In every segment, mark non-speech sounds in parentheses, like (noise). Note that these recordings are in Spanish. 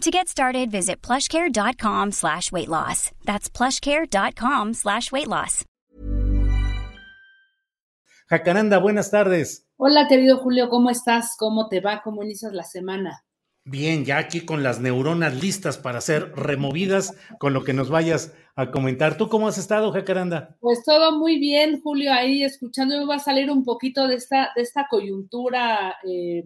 To get started, visit plushcare.com slash weight loss. That's plushcare.com slash weight loss. Jacaranda, buenas tardes. Hola, querido Julio, ¿cómo estás? ¿Cómo te va? ¿Cómo inicias la semana? Bien, ya aquí con las neuronas listas para ser removidas con lo que nos vayas a comentar. ¿Tú cómo has estado, Jacaranda? Pues todo muy bien, Julio, ahí escuchando, me va a salir un poquito de esta, de esta coyuntura eh,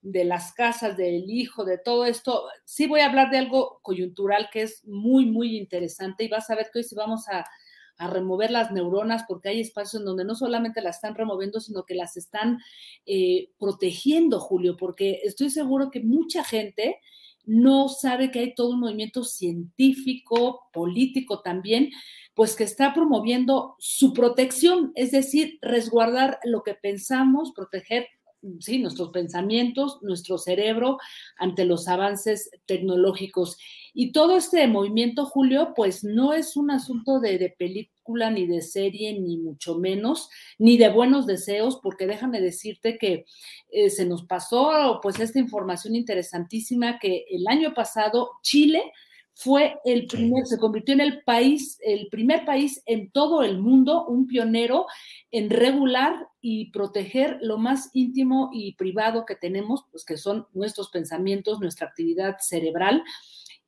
de las casas, del hijo, de todo esto. Sí voy a hablar de algo coyuntural que es muy, muy interesante y vas a ver que hoy sí vamos a, a remover las neuronas porque hay espacios en donde no solamente las están removiendo, sino que las están eh, protegiendo, Julio, porque estoy seguro que mucha gente no sabe que hay todo un movimiento científico, político también, pues que está promoviendo su protección, es decir, resguardar lo que pensamos, proteger sí, nuestros pensamientos, nuestro cerebro ante los avances tecnológicos. Y todo este movimiento, Julio, pues no es un asunto de, de, película, ni de serie, ni mucho menos, ni de buenos deseos, porque déjame decirte que eh, se nos pasó pues esta información interesantísima que el año pasado Chile fue el primer, se convirtió en el país, el primer país en todo el mundo, un pionero en regular y proteger lo más íntimo y privado que tenemos, pues que son nuestros pensamientos, nuestra actividad cerebral.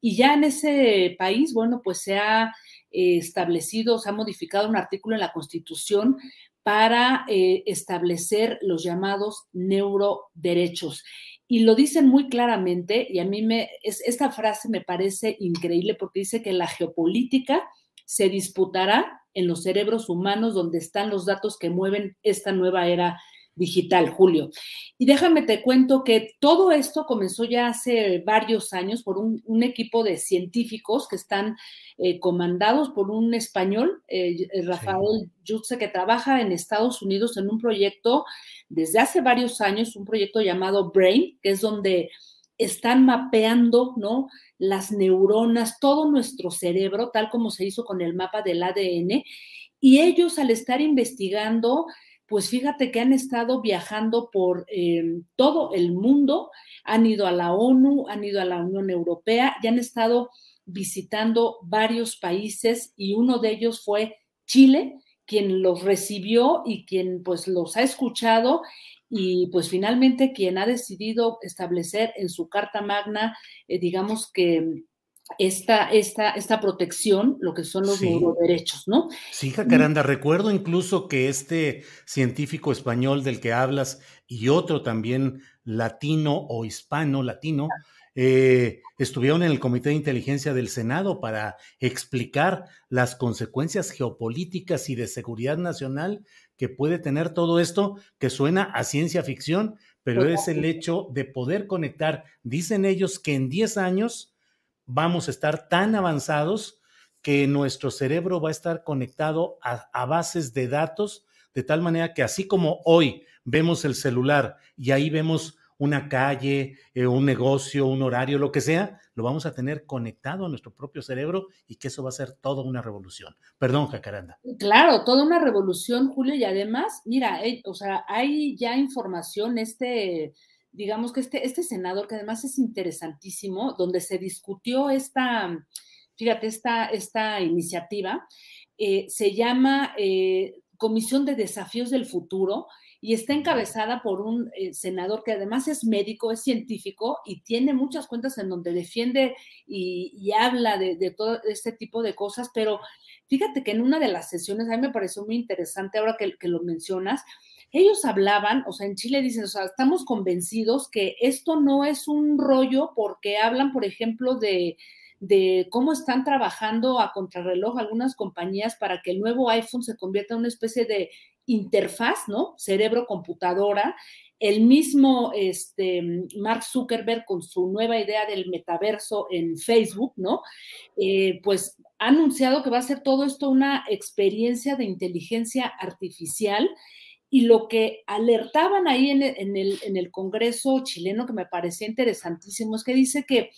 Y ya en ese país, bueno, pues se ha eh, establecido, se ha modificado un artículo en la Constitución para eh, establecer los llamados neuroderechos y lo dicen muy claramente, y a mí me, es, esta frase me parece increíble porque dice que la geopolítica se disputará en los cerebros humanos donde están los datos que mueven esta nueva era digital, Julio. Y déjame te cuento que todo esto comenzó ya hace varios años por un, un equipo de científicos que están eh, comandados por un español, eh, Rafael sí. Jutze, que trabaja en Estados Unidos en un proyecto desde hace varios años, un proyecto llamado Brain, que es donde están mapeando, ¿no? Las neuronas, todo nuestro cerebro, tal como se hizo con el mapa del ADN. Y ellos al estar investigando, pues fíjate que han estado viajando por eh, todo el mundo, han ido a la ONU, han ido a la Unión Europea y han estado visitando varios países y uno de ellos fue Chile, quien los recibió y quien pues los ha escuchado y pues finalmente quien ha decidido establecer en su Carta Magna, eh, digamos que esta, esta, esta protección, lo que son los sí. neuroderechos, ¿no? Sí, Jacaranda, recuerdo incluso que este científico español del que hablas y otro también latino o hispano, latino, eh, estuvieron en el Comité de Inteligencia del Senado para explicar las consecuencias geopolíticas y de seguridad nacional que puede tener todo esto, que suena a ciencia ficción, pero es el hecho de poder conectar, dicen ellos que en 10 años vamos a estar tan avanzados que nuestro cerebro va a estar conectado a, bases de datos, de tal manera que así como hoy vemos el celular y ahí vemos una calle, eh, un negocio, un horario, lo que sea, lo vamos a tener conectado a nuestro propio cerebro y que eso va a ser toda una revolución. Perdón, Jacaranda. Claro, toda una revolución, Julio, y además, mira, eh, o sea, hay ya información, este digamos que este, este senador, que además es interesantísimo, donde se discutió esta, fíjate, esta, esta iniciativa, eh, se llama eh, Comisión de Desafíos del Futuro, y está encabezada por un eh, senador que además es médico, es científico y tiene muchas cuentas en donde defiende y, habla de, todo este tipo de cosas, pero fíjate que en una de las sesiones, a mí me pareció muy interesante ahora que, que lo mencionas, ellos hablaban, o sea, en Chile dicen, o sea, estamos convencidos que esto no es un rollo porque hablan, por ejemplo, de cómo están trabajando a contrarreloj algunas compañías para que el nuevo iPhone se convierta en una especie de interfaz, ¿no? Cerebro-computadora. El mismo este, Mark Zuckerberg con su nueva idea del metaverso en Facebook, ¿no? Eh, pues ha anunciado que va a ser todo esto una experiencia de inteligencia artificial y lo que alertaban ahí en el, en el Congreso chileno, que me parecía interesantísimo, es que dice que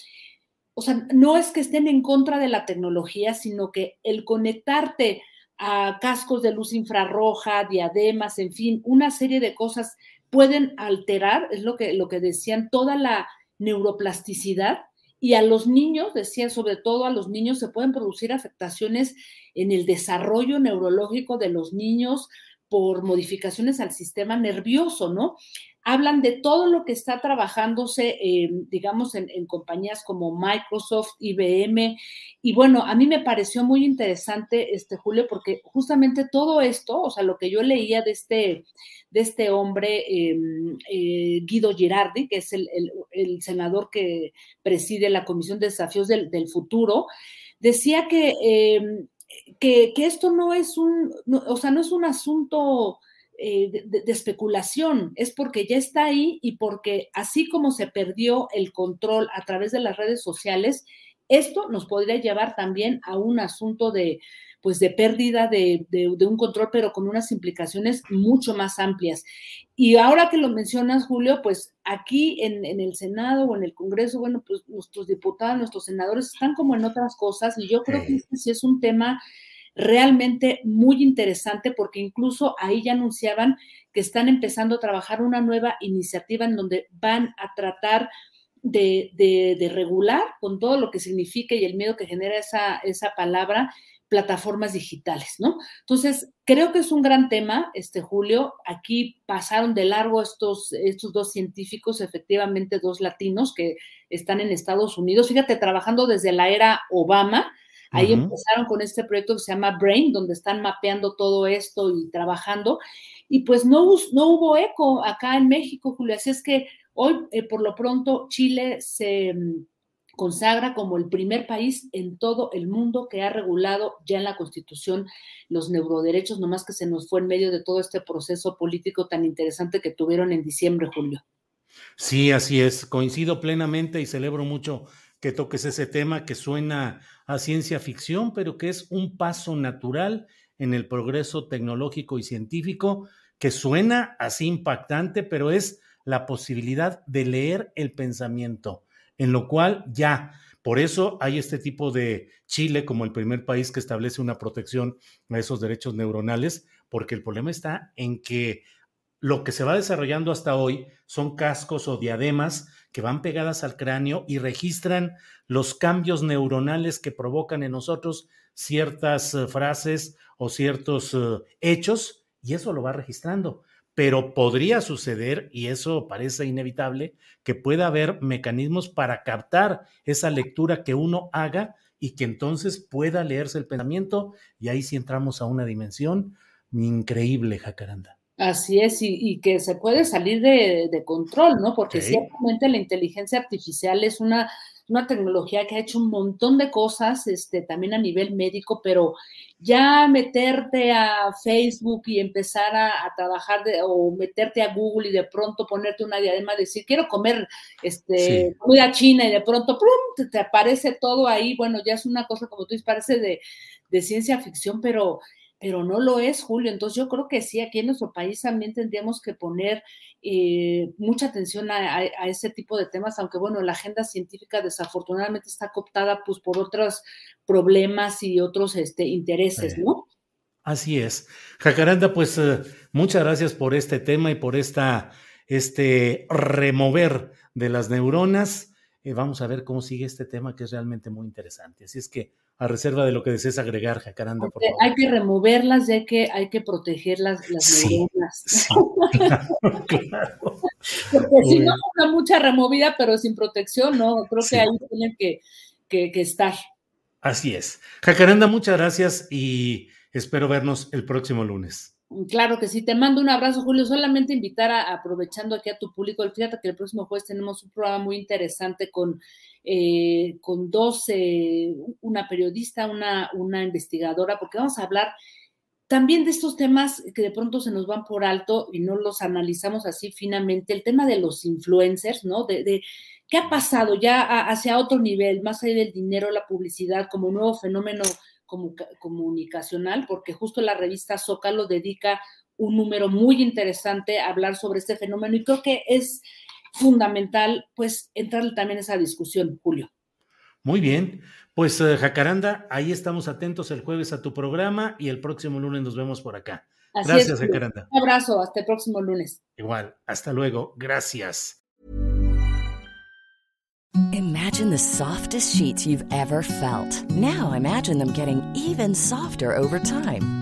o sea, no es que estén en contra de la tecnología, sino que el conectarte a cascos de luz infrarroja, diademas, en fin, una serie de cosas pueden alterar, es lo que, lo que decían, toda la neuroplasticidad y a los niños, decían sobre todo a los niños, se pueden producir afectaciones en el desarrollo neurológico de los niños por modificaciones al sistema nervioso, ¿no? hablan de todo lo que está trabajándose, digamos, en, compañías como Microsoft, IBM. Y bueno, a mí me pareció muy interesante, este Julio, porque justamente todo esto, o sea, lo que yo leía de este, de este hombre, em, eh, Guido Girardi, que es el, senador que preside la Comisión de Desafíos del, Futuro, decía que, em, que, que, esto no es un, o sea, no es un asunto eh, de, especulación, es porque ya está ahí y porque así como se perdió el control a través de las redes sociales, esto nos podría llevar también a un asunto de, pues, de pérdida de, un control, pero con unas implicaciones mucho más amplias. Y ahora que lo mencionas, Julio, pues aquí en, el Senado o en el Congreso, bueno, pues nuestros diputados, nuestros senadores están como en otras cosas y yo creo que este sí es un tema realmente muy interesante porque incluso ahí ya anunciaban que están empezando a trabajar una nueva iniciativa en donde van a tratar de, regular con todo lo que significa y el miedo que genera esa, esa palabra plataformas digitales, ¿no? Entonces, creo que es un gran tema, este Julio. Aquí pasaron de largo estos, estos dos científicos, efectivamente dos latinos que están en Estados Unidos, fíjate, trabajando desde la era Obama, Ahí empezaron con este proyecto que se llama Brain, donde están mapeando todo esto y trabajando. Y pues no, no hubo eco acá en México, Julio. Así es que hoy, eh, por lo pronto, Chile se mm, consagra como el primer país en todo el mundo que ha regulado ya en la Constitución los neuroderechos, nomás que se nos fue en medio de todo este proceso político tan interesante que tuvieron en diciembre, Julio. Sí, así es. Coincido plenamente y celebro mucho que toques ese tema que suena a ciencia ficción, pero que es un paso natural en el progreso tecnológico y científico, que suena así impactante, pero es la posibilidad de leer el pensamiento, en lo cual ya, por eso hay este tipo de Chile como el primer país que establece una protección a esos derechos neuronales, porque el problema está en que lo que se va desarrollando hasta hoy son cascos o diademas que van pegadas al cráneo y registran los cambios neuronales que provocan en nosotros ciertas eh, frases o ciertos eh, hechos, y eso lo va registrando. Pero podría suceder, y eso parece inevitable, que pueda haber mecanismos para captar esa lectura que uno haga y que entonces pueda leerse el pensamiento, y ahí sí entramos a una dimensión increíble, Jacaranda. Así es, y, que se puede salir de, control, ¿no? Porque ciertamente la inteligencia artificial es una, una, tecnología que ha hecho un montón de cosas, este, también a nivel médico, pero ya meterte a Facebook y empezar a, trabajar de, o meterte a Google y de pronto ponerte una diadema, decir, quiero comer este, comida china y de pronto ¡pum! Te, aparece todo ahí, bueno, ya es una cosa como tú dices, parece de, de ciencia ficción, pero pero no lo es, Julio. Entonces yo creo que sí, aquí en nuestro país también tendríamos que poner eh, mucha atención a, ese tipo de temas, aunque bueno, la agenda científica desafortunadamente está cooptada pues por otros problemas y otros este, intereses, ¿no? Así es. Jacaranda, pues eh, muchas gracias por este tema y por esta, este remover de las neuronas. Eh, vamos a ver cómo sigue este tema que es realmente muy interesante. Así es que a reserva de lo que desees agregar, Jacaranda, por favor. Hay que removerlas y hay que, hay que proteger las, las neuronas. (laughs) claro, Porque si no, una mucha removida, pero sin protección, ¿no? Creo que ahí tienen que, que, que estar. Así es. Jacaranda, muchas gracias y espero vernos el próximo lunes. Claro que sí, te mando un abrazo, Julio. Solamente invitar a, aprovechando aquí a tu público, fíjate que el próximo jueves tenemos un programa muy interesante con, eh, con dos, eh, una periodista, una, una investigadora, porque vamos a hablar también de estos temas que de pronto se nos van por alto y no los analizamos así finamente, el tema de los influencers, ¿no? De, de qué ha pasado ya hacia otro nivel, más allá del dinero, la publicidad, como nuevo fenómeno comunicacional, porque justo la revista Zócalo dedica un número muy interesante a hablar sobre este fenómeno y creo que es fundamental pues entrar también en esa discusión, Julio. Muy bien, pues eh, Jacaranda, ahí estamos atentos el jueves a tu programa y el próximo lunes nos vemos por acá. gracias, Jacaranda. Un abrazo, hasta el próximo lunes. Igual, hasta luego, gracias. Imagine the softest sheets you've ever felt. Now imagine them getting even softer over time.